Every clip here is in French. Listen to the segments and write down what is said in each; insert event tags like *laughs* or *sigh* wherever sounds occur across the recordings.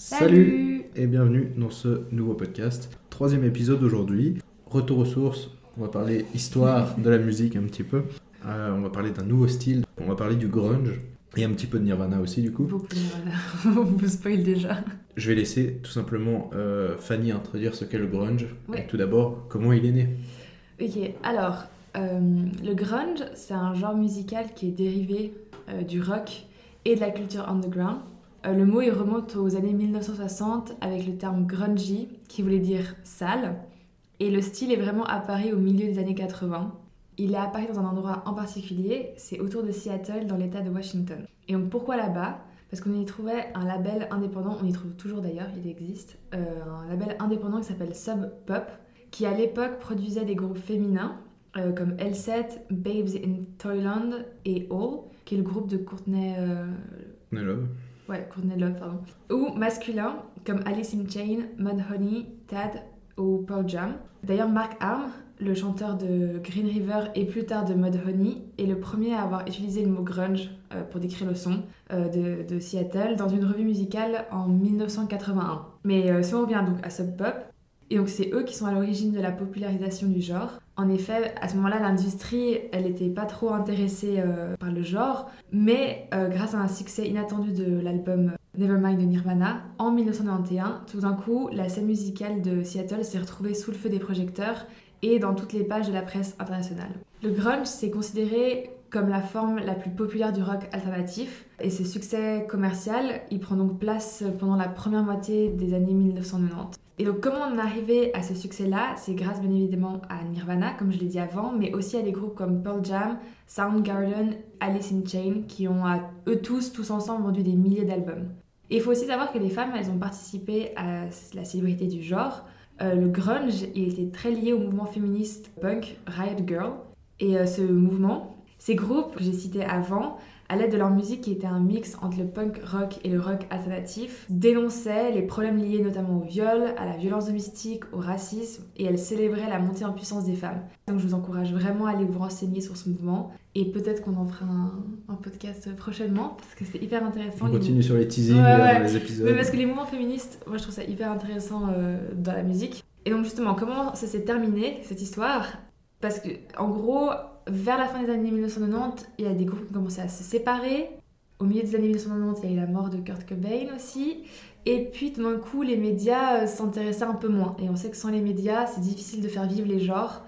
Salut et bienvenue dans ce nouveau podcast. Troisième épisode aujourd'hui. Retour aux sources. On va parler histoire *laughs* de la musique un petit peu. Euh, on va parler d'un nouveau style. On va parler du grunge. Et un petit peu de Nirvana aussi du coup. Beaucoup de Nirvana. *laughs* On vous spoil déjà. Je vais laisser tout simplement euh, Fanny introduire ce qu'est le grunge. Ouais. Et tout d'abord, comment il est né? Ok, alors, euh, le grunge, c'est un genre musical qui est dérivé euh, du rock et de la culture underground. Euh, le mot, il remonte aux années 1960 avec le terme grungy, qui voulait dire sale. Et le style est vraiment apparu au milieu des années 80. Il est apparu dans un endroit en particulier, c'est autour de Seattle, dans l'état de Washington. Et donc pourquoi là-bas? Parce qu'on y trouvait un label indépendant, on y trouve toujours d'ailleurs, il existe, euh, un label indépendant qui s'appelle Sub Pop, qui à l'époque produisait des groupes féminins euh, comme L7, Babes in Toyland et All, qui est le groupe de Courtney, là. Ouais, Courtney Love, pardon. Ou masculins comme Alice in Chain, Mudhoney, Tad ou Pearl Jam. D'ailleurs, Mark Arm, le chanteur de Green River et plus tard de Mudhoney, est le premier à avoir utilisé le mot grunge euh, pour décrire le son euh, de, de Seattle dans une revue musicale en 1981. Mais euh, si on revient donc à Sub Pop, et donc c'est eux qui sont à l'origine de la popularisation du genre. En effet, à ce moment-là, l'industrie, elle n'était pas trop intéressée euh, par le genre, mais euh, grâce à un succès inattendu de l'album Nevermind de Nirvana, en 1991, tout d'un coup, la scène musicale de Seattle s'est retrouvée sous le feu des projecteurs et dans toutes les pages de la presse internationale. Le grunge, c'est considéré comme la forme la plus populaire du rock alternatif, et ce succès commercial, il prend donc place pendant la première moitié des années 1990. Et donc comment on est arrivé à ce succès-là? C'est grâce bien évidemment à Nirvana, comme je l'ai dit avant, mais aussi à des groupes comme Pearl Jam, Soundgarden, Alice in Chains, qui ont eux tous, tous ensemble, vendu des milliers d'albums. Et il faut aussi savoir que les femmes, elles ont participé à la célébrité du genre. Euh, le grunge, il était très lié au mouvement féministe punk Riot Girl. Et euh, ce mouvement, ces groupes que j'ai cités avant, à l'aide de leur musique qui était un mix entre le punk rock et le rock alternatif, dénonçaient les problèmes liés notamment au viol, à la violence domestique, au racisme, et elles célébraient la montée en puissance des femmes. Donc je vous encourage vraiment à aller vous renseigner sur ce mouvement, et peut-être qu'on en fera un, un podcast prochainement, parce que c'est hyper intéressant. On Les continue sur les teasings Ouais, là, ouais. dans les épisodes. mais parce que les mouvements féministes, moi je trouve ça hyper intéressant euh, dans la musique. Et donc justement, comment ça s'est terminé cette histoire? Parce que en gros, vers la fin des années 1990, il y a des groupes qui ont commencé à se séparer. Au milieu des années 1990, il y a eu la mort de Kurt Cobain aussi. Et puis tout d'un coup, les médias euh, s'intéressaient un peu moins. Et on sait que sans les médias, c'est difficile de faire vivre les genres.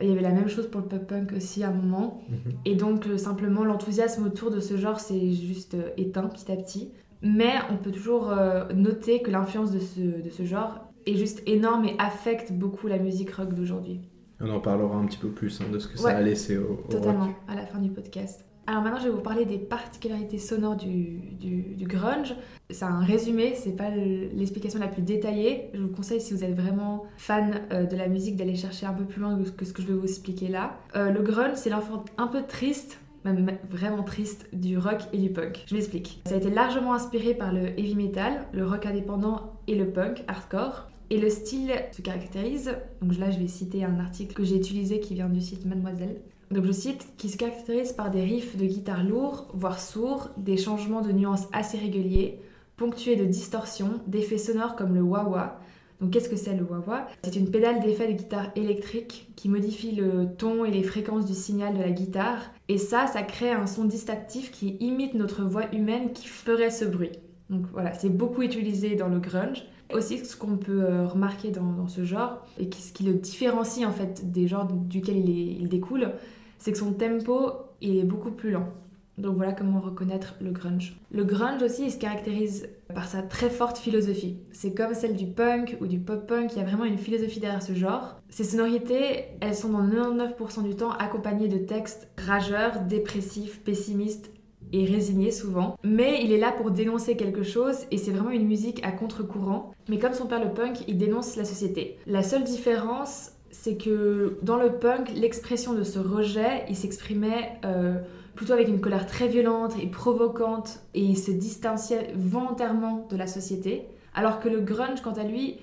Il y avait la même chose pour le pop-punk aussi à un moment. Mhm. Et donc, euh, simplement, l'enthousiasme autour de ce genre s'est juste euh, éteint petit à petit. Mais on peut toujours noter que l'influence de ce, de ce genre est juste énorme et affecte beaucoup la musique rock d'aujourd'hui. On en parlera un petit peu plus hein, de ce que Ouais. ça a laissé au, au Totalement, rock. à la fin du podcast. Alors maintenant, je vais vous parler des particularités sonores du, du, du grunge. C'est un résumé, c'est pas le- l'explication la plus détaillée. Je vous conseille, si vous êtes vraiment fan euh, de la musique, d'aller chercher un peu plus loin que ce que je vais vous expliquer là. Euh, le grunge, c'est l'enfant un peu triste, même vraiment triste, du rock et du punk. Je m'explique. Ça a été largement inspiré par le heavy metal, le rock indépendant et le punk hardcore. Et le style se caractérise, donc là je vais citer un article que j'ai utilisé qui vient du site Mademoiselle. Donc je cite, qui se caractérise par des riffs de guitare lourds, voire sourds, des changements de nuances assez réguliers, ponctués de distorsions, d'effets sonores comme le wah-wah. Donc qu'est-ce que c'est le wah-wah? C'est une pédale d'effet de guitare électrique qui modifie le ton et les fréquences du signal de la guitare. Et ça, ça crée un son distinctif qui imite notre voix humaine qui ferait ce bruit. Donc voilà, c'est beaucoup utilisé dans le grunge. Aussi, ce qu'on peut euh, remarquer dans, ce genre, et ce qui le différencie en fait des genres duquel il, découle, c'est que son tempo, est beaucoup plus lent. Donc voilà comment reconnaître le grunge. Le grunge aussi, il se caractérise par sa très forte philosophie. C'est comme celle du punk ou du pop-punk, il y a vraiment une philosophie derrière ce genre. Ces sonorités, elles sont dans 99% du temps accompagnées de textes rageurs, dépressifs, pessimistes et résigné souvent, mais il est là pour dénoncer quelque chose et c'est vraiment une musique à contre-courant. Mais comme son père le punk, il dénonce la société. La seule différence, c'est que dans le punk, l'expression de ce rejet, il s'exprimait euh, plutôt avec une colère très violente et provocante et il se distanciait volontairement de la société. Alors que le grunge, quant à lui,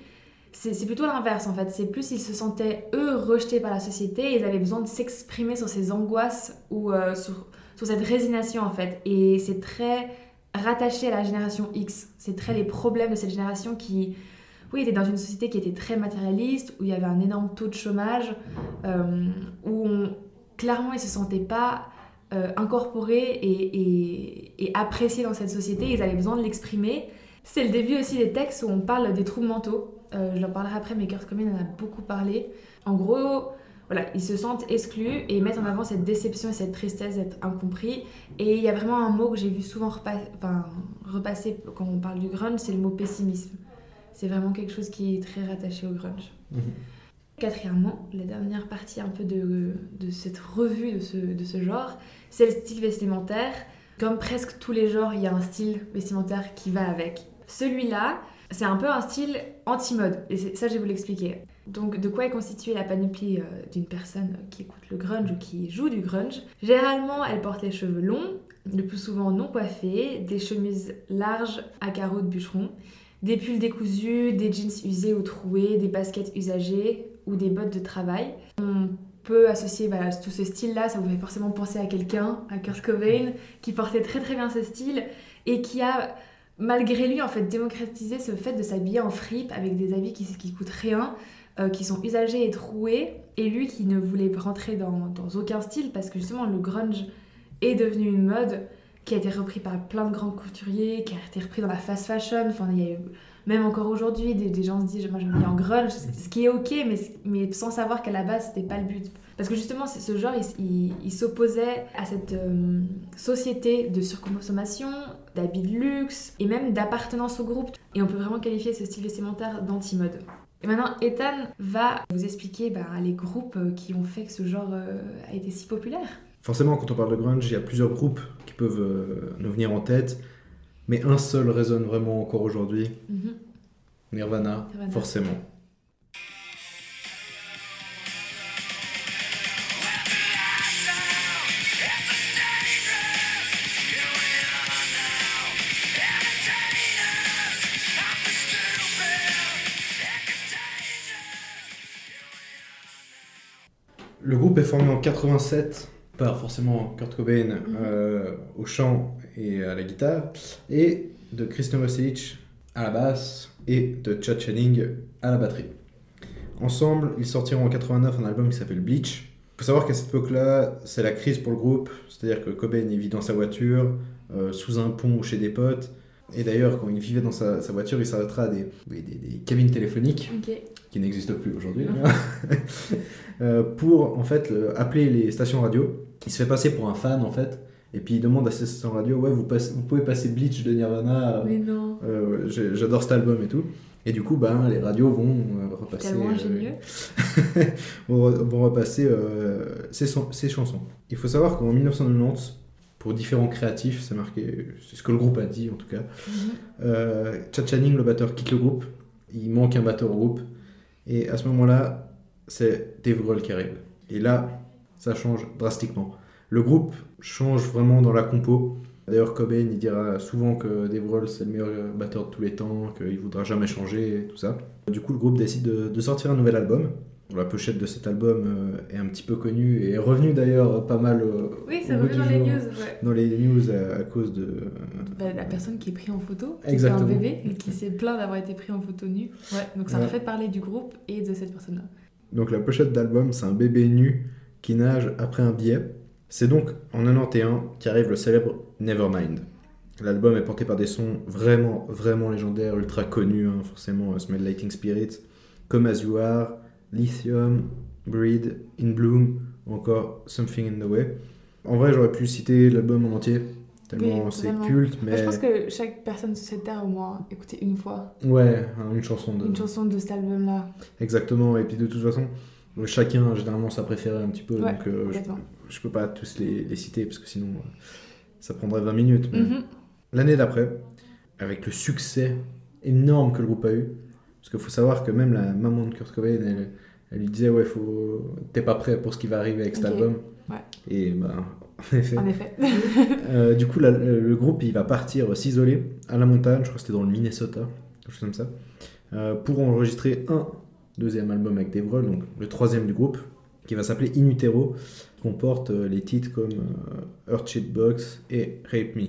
c'est plutôt l'inverse en fait. C'est plus ils se sentaient eux rejetés par la société et ils avaient besoin de s'exprimer sur ces angoisses ou euh, sur, sur cette résignation en fait. Et c'est très rattaché à la génération X. C'est très les problèmes de cette génération qui, oui, était dans une société qui était très matérialiste, où il y avait un énorme taux de chômage, euh, où clairement ils se sentaient pas euh, incorporés et appréciés dans cette société. Ils avaient besoin de l'exprimer. C'est le début aussi des textes où on parle des troubles mentaux. Euh, je leur parlerai après, mais Kurt Cobain en a beaucoup parlé. En gros, voilà, ils se sentent exclus et mettent en avant cette déception et cette tristesse d'être incompris. Et il y a vraiment un mot que j'ai vu souvent enfin, repasser quand on parle du grunge, c'est le mot pessimisme. C'est vraiment quelque chose qui est très rattaché au grunge. Mhm. Quatrièmement, la dernière partie un peu de, de cette revue de ce, de ce genre, c'est le style vestimentaire. Comme presque tous les genres, il y a un style vestimentaire qui va avec. Celui-là, c'est un peu un style anti-mode, et ça je vais vous l'expliquer. Donc de quoi est constituée la panoplie euh, d'une personne qui écoute le grunge ou qui joue du grunge? Généralement, elle porte les cheveux longs, le plus souvent non coiffés, des chemises larges à carreaux de bûcheron, des pulls décousus, des jeans usés ou troués, des baskets usagées ou des bottes de travail. On peut associer tout ce style-là, ça vous fait forcément penser à quelqu'un, à Kurt Cobain, qui portait très très bien ce style et qui a, malgré lui, en fait, démocratisé ce fait de s'habiller en fripe avec des habits qui, qui coûtent rien, euh, qui sont usagés et troués, et lui qui ne voulait rentrer dans, dans aucun style parce que justement le grunge est devenu une mode qui a été repris par plein de grands couturiers, qui a été repris dans la fast fashion. Enfin, il y a eu, même encore aujourd'hui, des, des gens se disent Moi, je me mets en grunge, ce qui est ok, mais, mais sans savoir qu'à la base, c'était pas le but. Parce que justement, ce genre, il, il- il s'opposait à cette euh, société de surconsommation, d'habits de luxe et même d'appartenance au groupe. Et on peut vraiment qualifier ce style vestimentaire d'anti-mode. Et maintenant, Ethan va vous expliquer bah, les groupes euh, qui ont fait que ce genre euh, a été si populaire. Forcément, quand on parle de grunge, il y a plusieurs groupes qui peuvent euh, nous venir en tête, mais un seul résonne vraiment encore aujourd'hui, Mhm. Nirvana, Nirvana. forcément. Le groupe est formé en 87 par forcément Kurt Cobain euh, au chant et à la guitare, et de Chris Novoselic à la basse et de Chad Channing à la batterie. Ensemble, ils sortiront en 89 un album qui s'appelle Bleach. Il faut savoir qu'à cette époque-là, c'est la crise pour le groupe, c'est-à-dire que Cobain il vit dans sa voiture, euh, sous un pont ou chez des potes. Et d'ailleurs, quand il vivait dans sa, sa voiture, il s'arrêtera à des, oui, des, des cabines téléphoniques qui n'existe plus aujourd'hui, *laughs* euh, pour en fait le- appeler les stations radio. Il se fait passer pour un fan en fait, et puis il demande à ces stations radio Ouais, vous, pouvez passer Bleach de Nirvana, euh, Mais non. euh, j'adore cet album et tout. Et du coup, ben, les radios vont euh, repasser, Tellement euh, *laughs* vont, re- vont repasser ces chansons. Il faut savoir qu'en 1990, pour différents créatifs, c'est marqué, c'est ce que le groupe a dit en tout cas, Mhm. euh, Chad Channing, le batteur, quitte le groupe. Il manque un batteur au groupe. Et à ce moment-là, c'est Dave Grohl qui arrive. Et là, ça change drastiquement. Le groupe change vraiment dans la compo. D'ailleurs, Cobain, il dira souvent que Dave Grohl, c'est le meilleur batteur de tous les temps, qu'il voudra jamais changer, et tout ça. Du coup, le groupe décide de, de sortir un nouvel album. La pochette de cet album euh, est un petit peu connue et est revenue d'ailleurs pas mal euh, Oui, revient du dans les news. Ouais. Dans les news à, à cause de, Bah, la personne qui est prise en photo, qui Exactement. fait un bébé et qui s'est plaint d'avoir été pris en photo nu. Ouais, donc ça Ouais. m'a fait parler du groupe et de cette personne-là. Donc la pochette d'album, c'est un bébé nu qui nage après un billet. C'est donc en 91 qu'arrive le célèbre Nevermind. L'album est porté par des sons vraiment, vraiment légendaires, ultra connus, hein, forcément, euh, Smell Lighting Spirit, Come As You Are, Lithium, Breed, In Bloom, ou encore Something in the Way. En vrai, j'aurais pu citer l'album en entier, tellement Oui, c'est culte, Bah, mais... je pense que chaque personne sur cette terre au moins écouté une fois Ouais, hein, une chanson de... une chanson de cet album-là. Exactement, et puis de toute façon, euh, chacun a généralement sa préférée un petit peu, Ouais, donc euh, je, je peux pas tous les, les citer parce que sinon euh, ça prendrait 20 minutes. mais- Mhm. L'année d'après, avec le succès énorme que le groupe a eu, parce qu'il faut savoir que même la maman de Kurt Cobain, elle, elle lui disait Ouais, faut... t'es pas prêt pour ce qui va arriver avec cet album. ouais. Et ben, en *laughs* effet. En effet. *laughs* Euh, du coup, la- le groupe il va partir s'isoler à la montagne, je crois que c'était dans le Minnesota, quelque chose comme ça, euh, pour enregistrer un deuxième album avec Dave Grohl, donc le troisième du groupe, qui va s'appeler In Utero, qui comporte euh, les titres comme euh, Earth Box et Rape Me.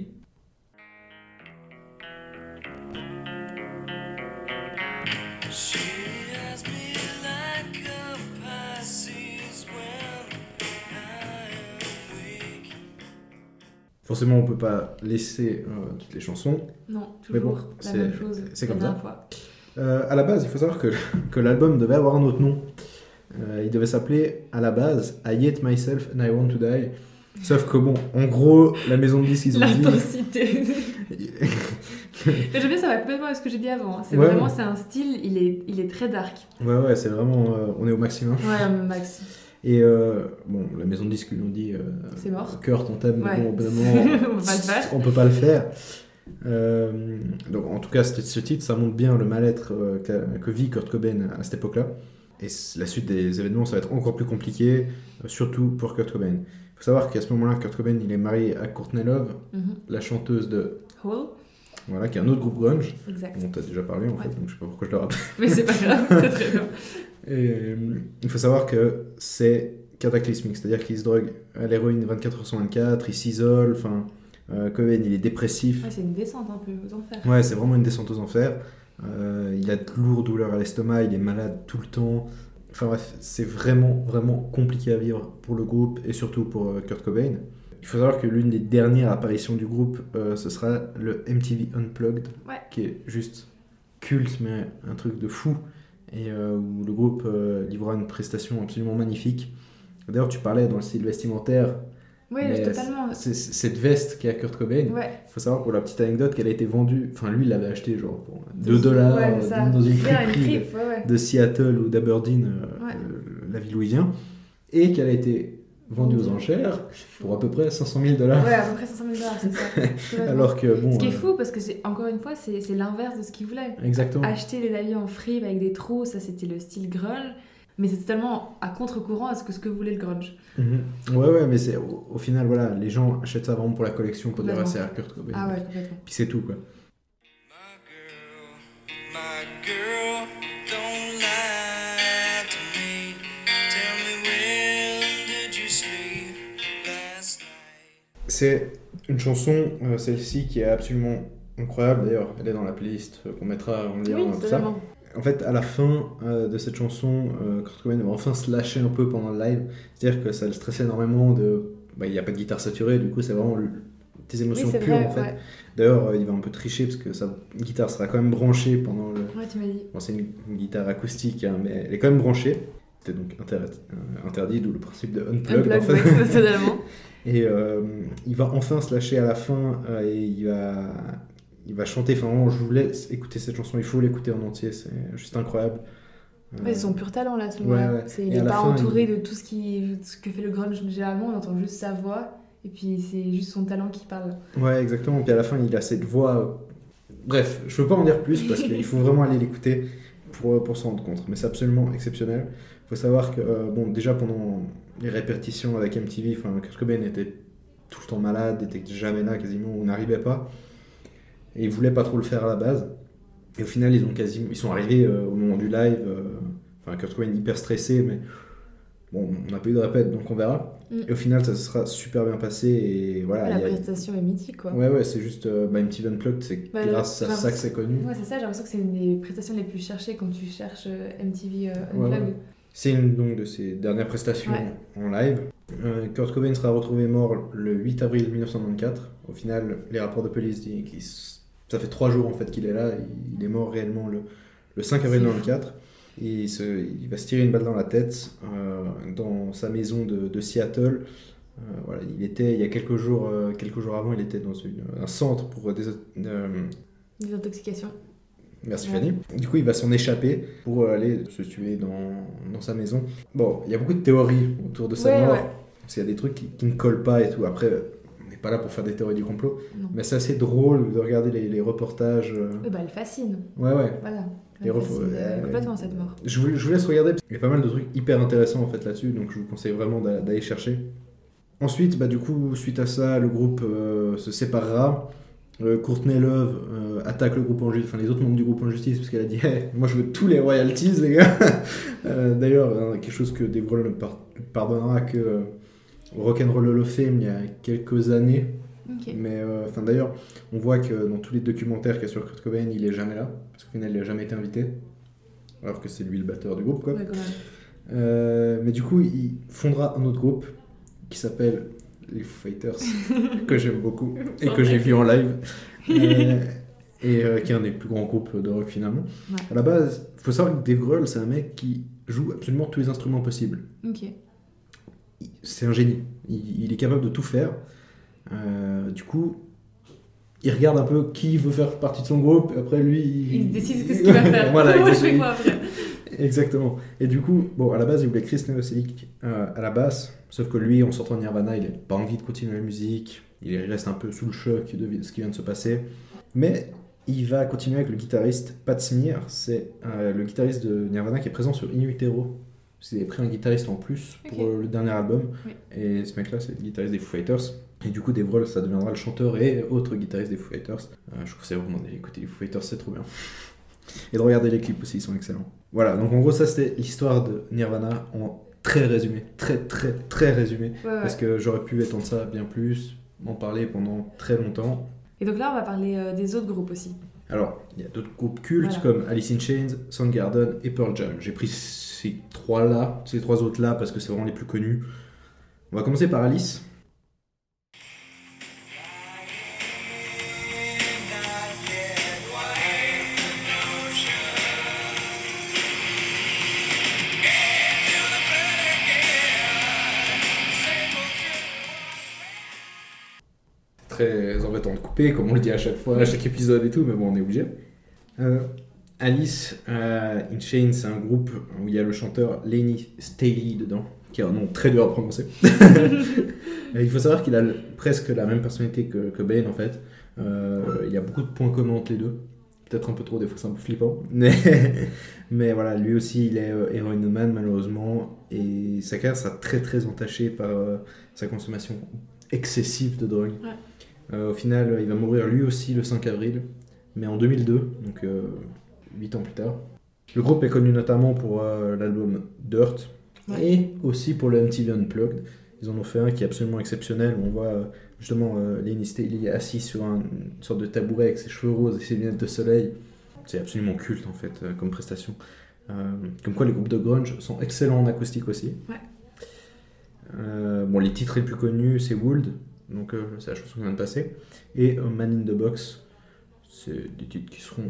Forcément, on peut pas laisser euh, toutes les chansons. Non, Mais bon, toujours la c'est- même chose. c'est comme ça. Euh, à la base, il faut savoir que, que l'album devait avoir un autre nom. Euh, il devait s'appeler, à la base, I Hate Myself and I Want to Die. Sauf que bon, en gros, la maison de disques, ils ont dit... L'intensité. *laughs* Mais j'aime bien, ça va complètement avec ce que j'ai dit avant. C'est Ouais, vraiment, ouais. c'est un style, il est, il est très dark. Ouais, ouais, c'est vraiment... euh, on est au maximum. Ouais, *laughs* Max. Et euh, bon, la maison de disques, ils ont dit... euh, C'est mort. Kurt, on t'aime, mais Ouais. bon, *laughs* On le faire. on peut pas le faire. Euh, donc, en tout cas, ce titre, ça montre bien le mal-être euh, que, que vit Kurt Cobain à cette époque-là. Et la suite des événements, ça va être encore plus compliqué, surtout pour Kurt Cobain. Il faut savoir qu'à ce moment-là, Kurt Cobain, il est marié à Courtney Love, Mhm. la chanteuse de... Hall, Voilà, qui est un autre groupe grunge, exact. dont tu as déjà parlé en Ouais. fait, donc je sais pas pourquoi je le rappelle. Mais c'est pas grave, c'est très bien. *laughs* Et, euh, il faut savoir que c'est cataclysmique, c'est-à-dire qu'il se drogue à l'héroïne 24 heures sur 24, il s'isole, enfin, euh, Cobain, il est dépressif. Ouais, c'est une descente un peu aux enfers. Ouais, c'est vraiment une descente aux enfers. Euh, il a de lourdes douleurs à l'estomac, il est malade tout le temps. Enfin bref, c'est vraiment, vraiment compliqué à vivre pour le groupe et surtout pour euh, Kurt Cobain. Il faut savoir que l'une des dernières apparitions du groupe, euh, ce sera le MTV Unplugged, Ouais. qui est juste culte, mais un truc de fou, et euh, où le groupe euh, livrera une prestation absolument magnifique. D'ailleurs, tu parlais dans le style vestimentaire, Oui, totalement. cette veste qu'a Kurt Cobain. Ouais. Il faut savoir pour la petite anecdote qu'elle a été vendue, enfin lui il l'avait acheté genre pour 2 Ouais, dollars c'est ça. dans une friperie fripe, ouais, ouais. de Seattle ou d'Aberdeen, euh, Ouais. euh, la ville où il vient, et qu'elle a été vendue aux enchères pour à peu près 500 000 dollars. Ouais, à peu près 500 000 dollars, c'est ça. *laughs* Alors que bon. Ce qui est euh, fou, parce que c'est encore une fois, c'est c'est l'inverse de ce qu'il voulait. Exactement. Acheter les habits en fripe avec des trous, ça c'était le style grunge. Mais c'est totalement à contre-courant à ce que, ce que voulait le grunge. Mhm. Ouais, ouais, mais c'est au, au final, voilà, les gens achètent ça vraiment pour la collection, pour dire ah, c'est à Kurt Cobain. Ah ouais, complètement. Puis c'est tout quoi. My girl, my girl, don't C'est une chanson, euh, celle-ci, qui est absolument incroyable. D'ailleurs, elle est dans la playlist euh, qu'on mettra en lien, Oui, tout ça. totalement. En fait, à la fin euh, de cette chanson, euh, Kurt Cobain va enfin se lâcher un peu pendant le live. C'est-à-dire que ça le stressait énormément. De... bah, Il n'y a pas de guitare saturée, du coup, c'est vraiment Oui, émotions pures vrai. en fait. Ouais. D'ailleurs, euh, il va un peu tricher parce que sa guitare sera quand même branchée pendant le. ouais, tu m'as dit. Bon, c'est une, une guitare acoustique, hein, mais elle est quand même branchée. C'était donc inter- euh, interdit, d'où le principe de unplug. Unplug, ouais, *laughs* totalement. *laughs* Et euh, il va enfin se lâcher à la fin euh, et il va, il va chanter. Enfin, vraiment, je vous laisse écouter cette chanson. Il faut l'écouter en entier. C'est juste incroyable. Euh, Ouais, c'est son pur talent là, ce Ouais, ouais. C'est- Et Il n'est pas fin, entouré de tout ce, qui, ce que fait le grunge généralement, on entend juste sa voix et puis c'est juste son talent qui parle. Ouais, exactement. Puis à la fin, il a cette voix. euh, Bref, je veux pas en dire plus parce *laughs* qu'il faut vraiment aller l'écouter pour, pour s'en rendre compte. Mais c'est absolument exceptionnel. Il faut savoir que, euh, bon, déjà pendant les répétitions avec MTV, Kurt Cobain était tout le temps malade, était jamais là quasiment, on n'arrivait pas. Et il voulait pas trop le faire à la base. Et au final, ils, ont quasiment, ils sont arrivés euh, au moment du live. euh, Enfin, Kurt Cobain hyper stressé, mais bon, on n'a pas eu de répète, donc on verra. Mm. Et au final, ça se sera super bien passé. Et voilà, la a- prestation est mythique quoi. Ouais, ouais, c'est juste euh, bah, MTV Unplugged, c'est Bah, grâce à ça que c'est connu. Ouais, c'est ça, j'ai l'impression que c'est une des prestations les plus cherchées quand tu cherches euh, MTV euh, Ouais, Unplugged. ouais. C'est une donc, de ses dernières prestations Ouais. en live. Euh, Kurt Cobain sera retrouvé mort le 8 avril 1994. Au final, les rapports de police disent qu'il ça fait trois jours en fait qu'il est là. Il est mort réellement le, le 5 avril C'est 1994. Et il, se- il va se tirer une balle dans la tête euh, dans sa maison de, de Seattle. Euh, voilà, il était il y a quelques jours, euh, quelques jours avant, il était dans une- un centre pour des, Des intoxications. Merci. Fanny. Du coup, il va s'en échapper pour euh, aller se tuer dans, dans sa maison. Bon, il y a beaucoup de théories autour de sa Ouais, mort. ouais. Parce qu'il y a des trucs qui, qui ne collent pas et tout. Après, euh, on n'est pas là pour faire des théories du complot. Non. Mais c'est assez drôle de regarder les, les reportages. euh. Bah, elle fascine. Ouais, ouais. Voilà. Les fascine, euh, complètement cette mort. Je vous, je vous laisse regarder. parce qu'il y a pas mal de trucs hyper intéressants en fait là-dessus. Donc je vous conseille vraiment d'a- d'aller chercher. Ensuite, bah, du coup, suite à ça, le groupe euh, se séparera. Euh, Courtney Love euh, attaque le groupe en justice, enfin les autres membres du groupe en justice, parce qu'elle a dit *laughs* Hey, Moi je veux tous les royalties, les gars *laughs* Euh, D'ailleurs, euh, quelque chose que Dave Grohl ne par- pardonnera que au Rock'n'Roll Hall of Fame il y a quelques années. Mais euh, d'ailleurs, on voit que dans tous les documentaires qu'il y a sur Kurt Cobain, il est jamais là, parce qu'au final, il n'a jamais été invité. alors que c'est lui le batteur du groupe, quoi. Ouais. Euh, mais du coup, il fondera un autre groupe qui s'appelle les Foo Fighters, *laughs* que j'aime beaucoup et que j'ai vu en live. *laughs* Euh, et euh, qui est un des plus grands groupes de rock finalement. Ouais. À la base, il faut savoir que Dave Grohl, c'est un mec qui joue absolument tous les instruments possibles. Ok. Il- C'est un génie. Il, il est capable de tout faire. Euh, du coup, il regarde un peu qui veut faire partie de son groupe. Et après, lui, Il décide ce *laughs* qu'il va faire. voilà, Moi, je exactement. fais quoi après Exactement. Et du coup, bon, à la base, il voulait Chris Novoselic euh, à la basse, sauf que lui, en sortant de Nirvana, il n'a pas envie de continuer la musique, il reste un peu sous le choc de ce qui vient de se passer. Mais il va continuer avec le guitariste Pat Smear, c'est euh, le guitariste de Nirvana qui est présent sur In Utero. Ils avaient pris un guitariste en plus pour le dernier album, Oui. et ce mec-là, c'est le guitariste des Foo Fighters. Et du coup, Dave Grohl, ça deviendra le chanteur et autre guitariste des Foo Fighters. Euh, je c'est vraiment d'aller écouter les Foo Fighters, c'est trop bien. *laughs* Et de regarder les clips aussi, ils sont excellents. Voilà, donc en gros, ça c'était l'histoire de Nirvana en très résumé. Très, très, très résumé. Ouais, ouais. Parce que j'aurais pu étendre ça bien plus, m'en parler pendant très longtemps. Et donc là, on va parler euh, des autres groupes aussi. Alors, il y a d'autres groupes cultes Voilà. comme Alice in Chains, Soundgarden et Pearl Jam. J'ai pris ces trois-là, ces trois autres-là, parce que c'est vraiment les plus connus. On va commencer par Alice. Très embêtant de couper, comme on le dit à chaque fois, à chaque épisode et tout, mais bon, on est obligé. Euh, Alice euh, in Chains, c'est un groupe où il y a le chanteur Lenny Staley dedans, qui a un nom très dur à prononcer. *laughs* Il faut savoir qu'il a presque la même personnalité que, que Bane en fait. Euh, il y a beaucoup de points communs entre les deux. Peut-être un peu trop, des fois c'est un peu flippant. *laughs* Mais, mais voilà, lui aussi il est euh, héroïnomane malheureusement. Et sa carrière sera très très entachée par euh, sa consommation excessive de drogue. Ouais. Euh, au final, il va mourir lui aussi le 5 avril, mais en 2002, donc 8 ans plus tard. Le groupe est connu notamment pour euh, l'album Dirt Ouais. et aussi pour le MTV Unplugged. Ils en ont fait un qui est absolument exceptionnel. On voit euh, justement euh, Lenny Staley assis sur un- une sorte de tabouret avec ses cheveux roses et ses lunettes de soleil. C'est absolument culte en fait euh, comme prestation. Euh, comme quoi les groupes de grunge sont excellents en acoustique aussi. Ouais. Euh, bon, les titres les plus connus c'est Would, donc euh, c'est la chanson qui vient de passer, et euh, Man in the Box. C'est des titres qui seront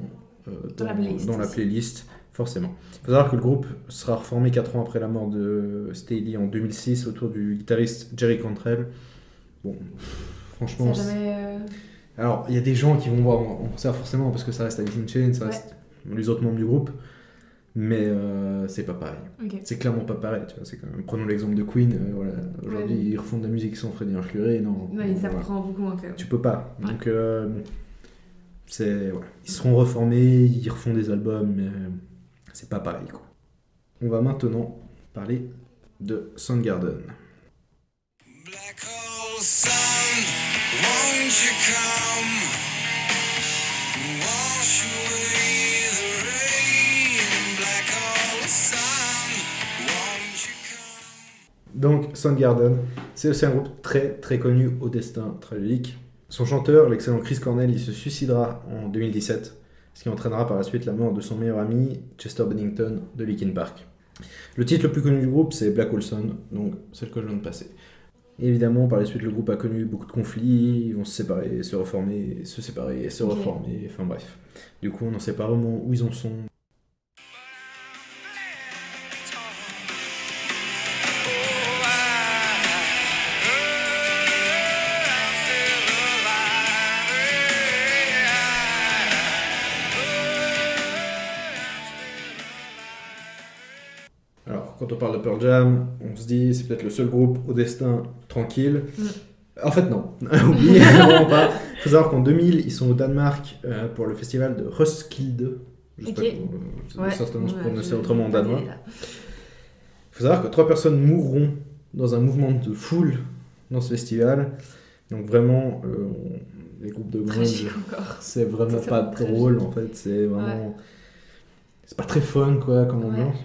euh, Dans la playlist dans la aussi. playlist, forcément. Il faut savoir que le groupe sera reformé 4 ans après la mort de Staley en 2006 autour du guitariste Jerry Cantrell. Bon, franchement, jamais. euh, alors il y a des gens qui vont voir en ça forcément parce que ça reste Alice in Chains, ça Ouais. reste les autres membres du groupe, mais euh, c'est pas pareil. C'est clairement pas pareil, tu vois. C'est quand même... Prenons l'exemple de Queen, euh, voilà. Aujourd'hui, Ouais. ils refont de la musique sans Freddie Mercury, non. Ouais, non, ça voilà. prend beaucoup moins. Tu peux pas. Ouais. Donc, euh, c'est voilà. Ils seront reformés, ils refont des albums, mais c'est pas pareil, quoi. On va maintenant parler de Soundgarden. Black hole sun, won't you come? Donc, Soundgarden, c'est aussi un groupe très très connu au destin tragique. Son chanteur, l'excellent Chris Cornell, il se suicidera en 2017, ce qui entraînera par la suite la mort de son meilleur ami, Chester Bennington, de Linkin Park. Le titre le plus connu du groupe, c'est Black Hole Sun, donc celle que je viens de passer. Et évidemment, par la suite, le groupe a connu beaucoup de conflits, ils vont se séparer, se reformer, se séparer, se reformer, enfin bref. Du coup, on n'en sait pas vraiment où ils en sont. Parle de Pearl Jam, on se dit c'est peut-être le seul groupe au destin tranquille. Mm. En fait, non. *laughs* Oubliez *laughs* vraiment pas. Il faut savoir qu'en 2000, ils sont au Danemark euh, pour le festival de Roskilde. Je sais Ok. pas comment- Ouais. certainement se Ouais, prononcer je- autrement en danois. Il faut savoir que trois personnes mourront dans un mouvement de foule dans ce festival. Donc vraiment, euh, les groupes de grunge, c'est vraiment pas drôle en fait. C'est vraiment, c'est pas très fun quoi comme ambiance.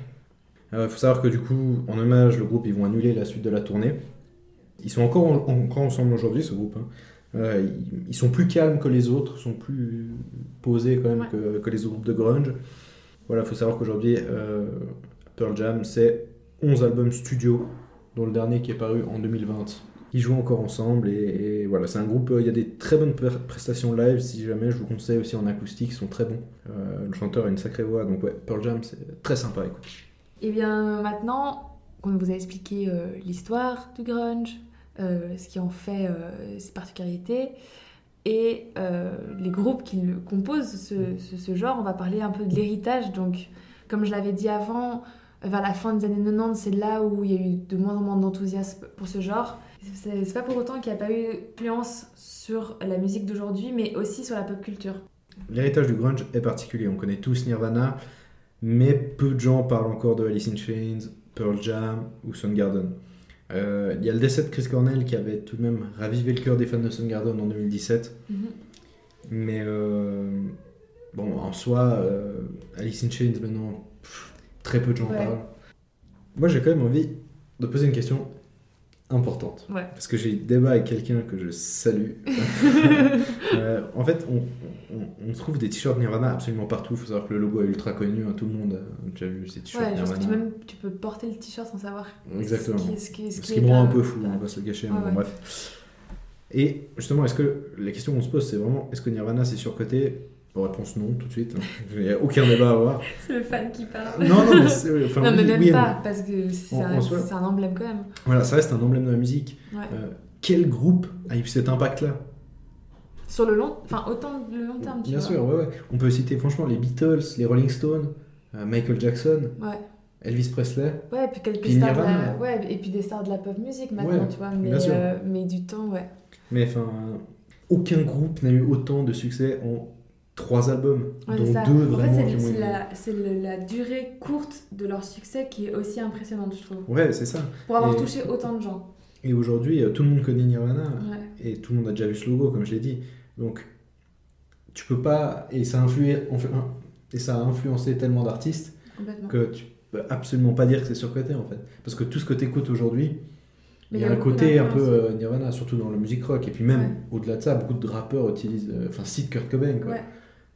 Il faut savoir que du coup, en hommage, le groupe ils vont annuler la suite de la tournée. Ils sont encore, en- encore ensemble aujourd'hui, ce groupe. hein. Euh, ils, sont plus calmes que les autres, sont plus posés quand même Ouais. que, que les autres groupes de grunge. Voilà, faut savoir qu'aujourd'hui, euh, Pearl Jam, c'est 11 albums studio, dont le dernier qui est paru en 2020. Ils jouent encore ensemble et, et voilà, c'est un groupe, euh, il y a des très bonnes pre- prestations live, si jamais je vous conseille aussi en acoustique, ils sont très bons. Euh, le chanteur a une sacrée voix, donc ouais, Pearl Jam, c'est très sympa à écouter. Et bien maintenant qu'on vous a expliqué euh, l'histoire du grunge, euh, ce qui en fait euh, ses particularités, et les groupes qui composent, ce, genre, on va parler un peu de l'héritage. Donc, comme je l'avais dit avant, vers la fin des années 90, c'est là où il y a eu de moins en moins d'enthousiasme pour ce genre. C'est pas pour autant qu'il n'y a pas eu d'influence sur la musique d'aujourd'hui, mais aussi sur la pop culture. L'héritage du grunge est particulier. On connaît tous Nirvana, mais peu de gens parlent encore de Alice in Chains, Pearl Jam ou Soundgarden. Euh, Il y a le décès de Chris Cornell qui avait tout de même ravivé le cœur des fans de Soundgarden en 2017. Mhm. Mais euh, bon, en soi, euh, Alice in Chains maintenant, pff, très peu de gens en parlent. Moi j'ai quand même envie de poser une question importante. Ouais. Parce que j'ai eu débat avec quelqu'un que je salue. *laughs* Euh, en fait, on, on- on trouve des t-shirts Nirvana absolument partout. Il faut savoir que le logo est ultra connu. hein, Tout le monde a déjà vu ces t-shirts Ouais, genre que tu, Nirvana. même, tu peux porter le t-shirt sans savoir Exactement. ce qui, ce qui, ce qui me rend un peu fou, on va se le gâcher, Ouais, mais bon, bref. Et justement, est-ce que la question qu'on se pose, c'est vraiment est-ce que Nirvana c'est surcoté? Réponse non, tout de suite. Il n'y a aucun débat à avoir. *laughs* C'est le fan qui parle. Non, non, mais, c'est- enfin, non, mais oui, même oui pas, parce que c'est En- un, en soi- c'est un emblème quand même. Voilà, ça reste un emblème de la musique. Ouais. Euh, quel groupe a eu cet impact-là? Sur le long, enfin autant le long terme, tu Bien vois. sûr, ouais, ouais. On peut citer franchement les Beatles, les Rolling Stones, euh, Michael Jackson, Ouais. Elvis Presley. Ouais, et puis quelques Puis stars de la... Ouais, et puis des stars de la pop music maintenant, Ouais, tu vois, mais, euh, mais du temps, ouais. Mais enfin, aucun groupe n'a eu autant de succès en trois albums, Ouais, dont deux en vraiment fait, qui c'est la, c'est le- la durée courte de leur succès qui est aussi impressionnante, je trouve. Ouais, c'est ça. Pour avoir Et- touché autant de gens. Et aujourd'hui, euh, tout le monde connaît Nirvana Ouais. et tout le monde a déjà vu ce logo, comme je l'ai dit. Donc, tu peux pas. Et ça a, influé, influ- et ça a influencé tellement d'artistes que tu peux absolument pas dire que c'est surcoté en fait. Parce que tout ce que tu écoutes aujourd'hui, il y a un côté un peu euh, Nirvana, surtout dans la musique rock. Et puis même Ouais. au-delà de ça, beaucoup de rappeurs utilisent. euh, Enfin, citent Kurt Cobain quoi. Ouais.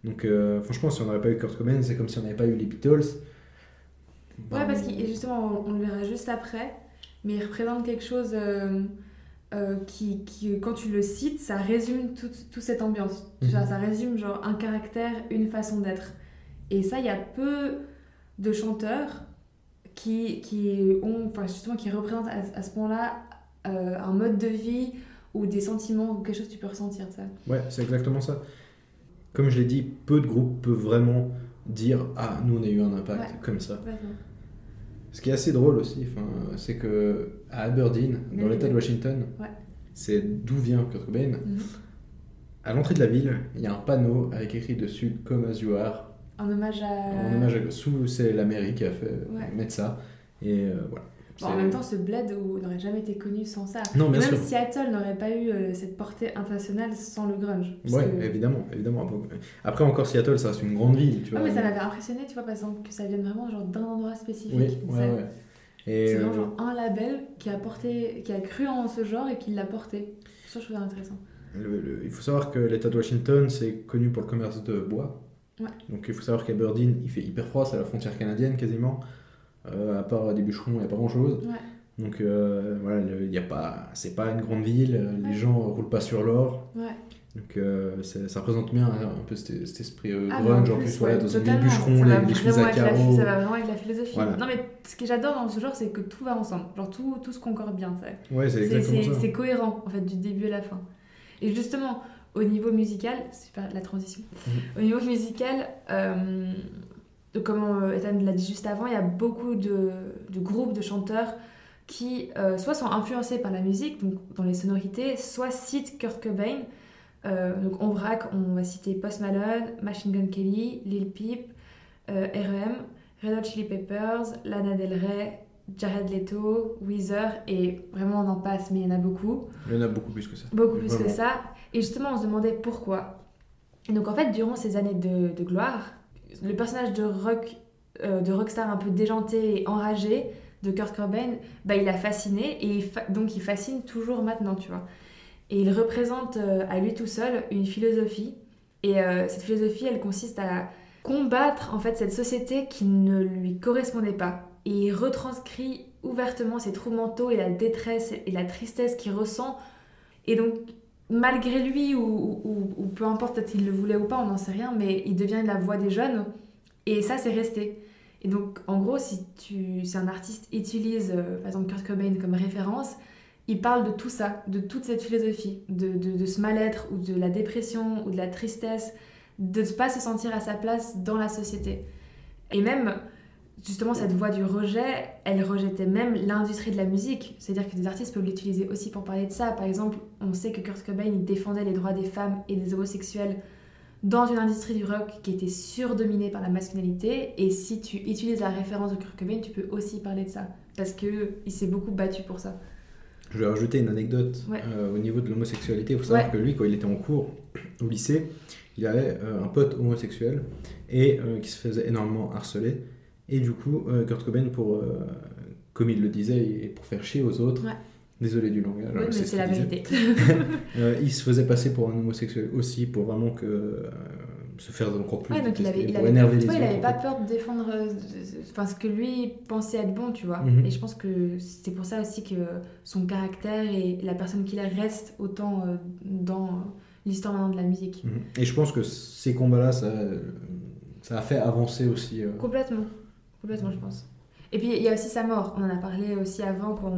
Donc, euh, franchement, si on n'avait pas eu Kurt Cobain, c'est comme si on n'avait pas eu les Beatles. Ouais, parce que justement, on, on le verra juste après, mais il représente quelque chose euh, euh, qui, qui, quand tu le cites, ça résume toute, toute cette ambiance. Mhm. Genre, ça résume genre un caractère, une façon d'être. Et ça, il y a peu de chanteurs qui, qui ont, enfin justement, qui représentent à, à ce point-là un mode de vie ou des sentiments ou quelque chose que tu peux ressentir, ça. Ouais, c'est exactement ça. Comme je l'ai dit, peu de groupes peuvent vraiment dire Ah, nous on a eu un impact Ouais. comme ça. Ce qui est assez drôle aussi, c'est que à Aberdeen, dans l'état de. Washington, c'est d'où vient Kurt Cobain. Mhm. À l'entrée de la ville, il y a un panneau avec écrit dessus Come as you are. En hommage à. En hommage à sous, c'est la mairie qui a fait mettre ça. Et euh, voilà. Bon, en même temps, ce bled n'aurait jamais été connu sans ça. Non, bien Même sûr. Seattle n'aurait pas eu euh, cette portée internationale sans le grunge. que- évidemment, évidemment. Après encore Seattle, ça reste une grande ville, tu Ouais, vois. mais ça m'avait impressionné, tu vois, par exemple, que ça vienne vraiment genre d'un endroit spécifique. Oui, Ça- ouais, ouais. C'est euh, vraiment genre un label qui a porté, qui a cru en ce genre et qui l'a porté. Ça, je trouve ça intéressant. Le- le- il faut savoir que l'État de Washington, c'est connu pour le commerce de bois. Ouais. Donc il faut savoir qu'Aberdeen, il fait hyper froid, c'est à la frontière canadienne quasiment. Euh, à part des bûcherons, il n'y a pas grand-chose. Ouais. Donc euh, voilà, il y a pas, c'est pas une grande ville, les gens roulent pas sur l'or. Ouais. Donc euh, c'est- ça représente bien hein, un peu cet, cet esprit euh, Ah, grunge en plus, ouais, ouais, dans les les, chemises à carreaux. Ça va vraiment avec la philosophie. Voilà. Non, mais ce que j'adore dans ce genre, c'est que tout va ensemble. Genre tout, tout se concorde bien. ça. Ouais, c'est C'est- exactement C'est ça. c'est cohérent, en fait, du début à la fin. Et justement, au niveau musical, super la transition. Mhm. Au niveau musical, euh, de comme euh, Ethan l'a dit juste avant, il y a beaucoup de, de groupes, de chanteurs qui euh, soit sont influencés par la musique, donc dans les sonorités, soit citent Kurt Cobain. Euh, donc en vrac, on va citer Post Malone, Machine Gun Kelly, Lil Peep, euh, R.E.M., Red Hot Chili Peppers, Lana Del Rey, Jared Leto, Weezer, et vraiment on en passe, mais il y en a beaucoup. Il y en a beaucoup plus que ça. Beaucoup plus Vraiment. que ça. Et justement, on se demandait pourquoi. Et donc, en fait, durant ces années de, de gloire, le personnage de rock, euh, de rockstar un peu déjanté et enragé de Kurt Cobain, bah, il a fasciné et donc il fascine toujours maintenant, tu vois. Et il représente euh, à lui tout seul une philosophie. Et euh, cette philosophie, elle consiste à combattre en fait cette société qui ne lui correspondait pas. Et il retranscrit ouvertement ses troubles mentaux et la détresse et la tristesse qu'il ressent. Et donc, malgré lui, ou, peu importe, peut-être le voulait ou pas, on n'en sait rien, mais il devient la voix des jeunes. Et ça, c'est resté. Et donc, en gros, si, tu, un artiste utilise, euh, par exemple, Kurt Cobain comme référence, il parle de tout ça, de toute cette philosophie, de, de ce mal-être, ou de la dépression, ou de la tristesse, de ne pas se sentir à sa place dans la société. Et même, justement, cette voix du rejet, elle rejetait même l'industrie de la musique. C'est-à-dire que des artistes peuvent l'utiliser aussi pour parler de ça. Par exemple, on sait que Kurt Cobain, il défendait les droits des femmes et des homosexuels dans une industrie du rock qui était surdominée par la masculinité. Et si tu utilises la référence de Kurt Cobain, tu peux aussi parler de ça. Parce qu'il s'est beaucoup battu pour ça. Je vais rajouter une anecdote Ouais. euh, au niveau de l'homosexualité. Il faut savoir Ouais. que lui, quand il était en cours *clears throat* au lycée, il avait euh, un pote homosexuel et euh, qui se faisait énormément harceler. Et du coup, euh, Kurt Cobain, pour, euh, comme il le disait, et pour faire chier aux autres, Ouais. désolé du langage, Oui, euh, mais ce c'est la vérité. *laughs* Euh, il se faisait passer pour un homosexuel aussi, pour vraiment que, euh, se faire encore plus Ouais, donc il avait, il pour avait, énerver tu les il avait pas peur de défendre euh, enfin, ce que lui pensait être bon, tu vois. Mhm. Et je pense que c'est pour ça aussi que son caractère et la personne qu'il est reste autant dans l'histoire maintenant de la musique. Mhm. Et je pense que ces combats-là, ça, ça a fait avancer aussi. Complètement. Complètement, je pense. Et puis il y a aussi sa mort. On en a parlé aussi avant quand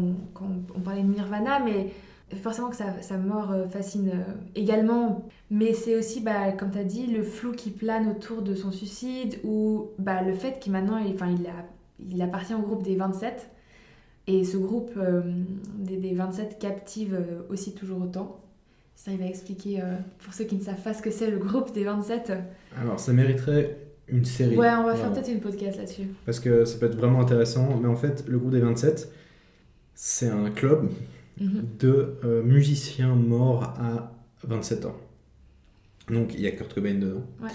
on, parlait de Nirvana, mais forcément que sa, mort euh, fascine euh, également. Mais c'est aussi, bah, comme tu as dit, le flou qui plane autour de son suicide ou bah, le fait qu'il il, appartient au groupe des 27. Et ce groupe euh, des, des 27 captive aussi toujours autant. Ça, il va expliquer, pour ceux qui ne savent pas ce que c'est le groupe des 27. Alors, ça mériterait une série. Ouais, on va faire peut-être une podcast là-dessus. Parce que ça peut être vraiment intéressant. Mais en fait, le groupe des 27, c'est un club Mhm. de euh, musiciens morts à 27 ans. Donc, il y a Kurt Cobain dedans. Ouais.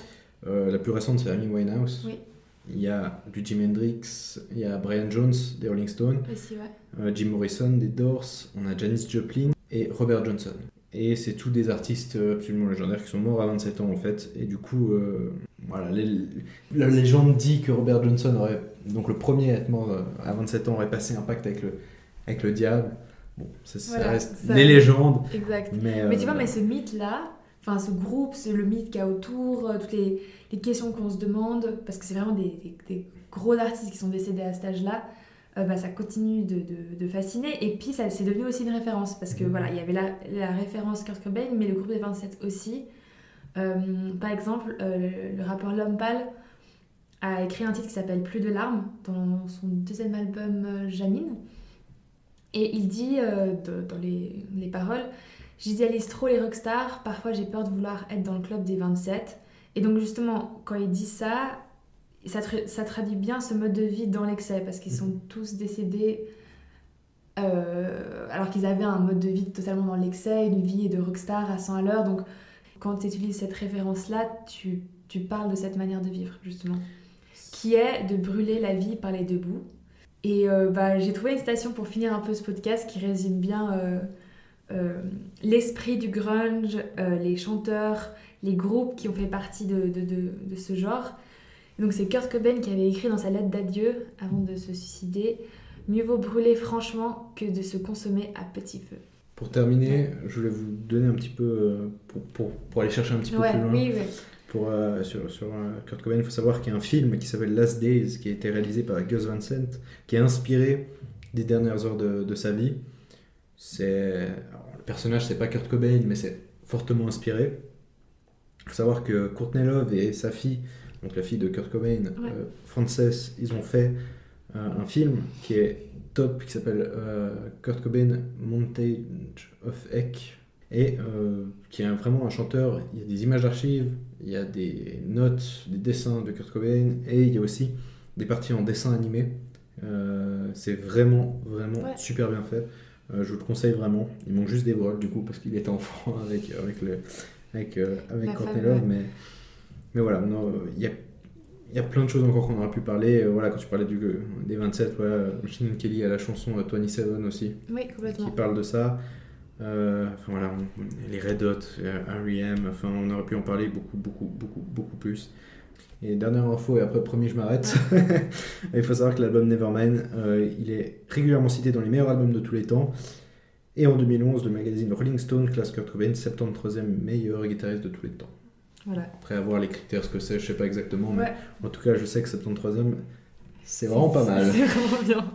Euh, la plus récente, c'est Amy Winehouse. Oui. Il y a du Jimi Hendrix, il y a Brian Jones des Rolling Stones, Aussi, ouais. euh, Jim Morrison des Doors, on a Janis Joplin et Robert Johnson. Et c'est tous des artistes euh, absolument légendaires qui sont morts à 27 ans en fait. Et du coup, euh, voilà, les- la légende dit que Robert Johnson aurait, donc le premier à être mort euh, à 27 ans, aurait passé un pacte avec le, avec le diable. Bon, ça, reste ça- des légendes. Exact. Mais, Mais tu vois, mais ce mythe-là, enfin ce groupe, c'est le mythe qu'il y a autour, toutes les, les questions qu'on se demande, parce que c'est vraiment des, des- des gros artistes qui sont décédés à cet âge-là, euh, bah, ça continue de, de- de fasciner. Et puis, ça c'est devenu aussi une référence, parce que Mhm. voilà, il y avait la, la référence Kurt Cobain, mais le groupe des 27 aussi. Euh, par exemple, euh, le rappeur Lompal a écrit un titre qui s'appelle Plus de larmes dans son deuxième album Janine. Et il dit de- dans les, les paroles J'idéalise trop les rockstars, parfois j'ai peur de vouloir être dans le club des 27. Et donc justement, quand il dit ça, ça, tra- ça traduit bien ce mode de vie dans l'excès, parce qu'ils sont tous décédés euh, alors qu'ils avaient un mode de vie totalement dans l'excès, une vie de rockstar à 100 à l'heure. Donc quand tu utilises cette référence-là, tu, tu parles de cette manière de vivre, justement, qui est de brûler la vie par les deux bouts. Et euh, bah, j'ai trouvé une citation pour finir un peu ce podcast qui résume bien euh, euh, l'esprit du grunge, les chanteurs, les groupes qui ont fait partie de, de, de- de ce genre. Donc c'est Kurt Cobain qui avait écrit dans sa lettre d'adieu avant de se suicider Mieux vaut brûler franchement que de se consommer à petit feu. Pour terminer, je voulais vous donner un petit peu, euh, pour, pour, pour aller chercher un petit peu Ouais, plus loin, oui, oui. pour, euh, sur, sur euh, Kurt Cobain, il faut savoir qu'il y a un film qui s'appelle Last Days, qui a été réalisé par Gus Van Sant, qui est inspiré des dernières heures de, de sa vie. C'est Le personnage, c'est pas Kurt Cobain, mais c'est fortement inspiré. Il faut savoir que Courtney Love et sa fille, donc la fille de Kurt Cobain, euh, Frances, ils ont fait euh, un film qui est top, qui s'appelle euh, Kurt Cobain Montage of Heck, et qui est vraiment un chanteur. Il y a des images d'archives, il y a des notes, des dessins de Kurt Cobain, et il y a aussi des parties en dessin animé. Euh, c'est vraiment, vraiment Ouais. super bien fait. Euh, je vous le conseille vraiment. Il manque juste des voiles du coup parce qu'il était enfant *laughs* avec, avec, le, avec, euh, avec Love. Mais, mais voilà, il y a, il y a plein de choses encore qu'on aurait pu parler. Euh, voilà, quand tu parlais du, des 27, voilà, Machine Kelly a la chanson euh, 27 aussi Oui, qui parle de ça. Euh, enfin voilà, on- les Red Hot, R.E.M., enfin on aurait pu en parler beaucoup, beaucoup, beaucoup, beaucoup plus. Et dernière info, et après promis je m'arrête. *laughs* il faut savoir que l'album Nevermind, euh, il est régulièrement cité dans les meilleurs albums de tous les temps. Et en 2011, le magazine Rolling Stone classe Kurt Cobain 73e meilleur guitariste de tous les temps. Voilà. Après avoir les critères, ce que c'est, je sais pas exactement, mais Ouais. en tout cas, je sais que 73e, c'est vraiment pas mal. C'est vraiment bien.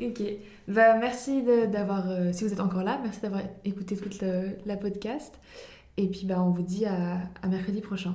*laughs* Ok. Bah, merci d'avoir, euh, si vous êtes encore là, merci d'avoir écouté toute le- la podcast. Et puis bah, on vous dit à- à mercredi prochain.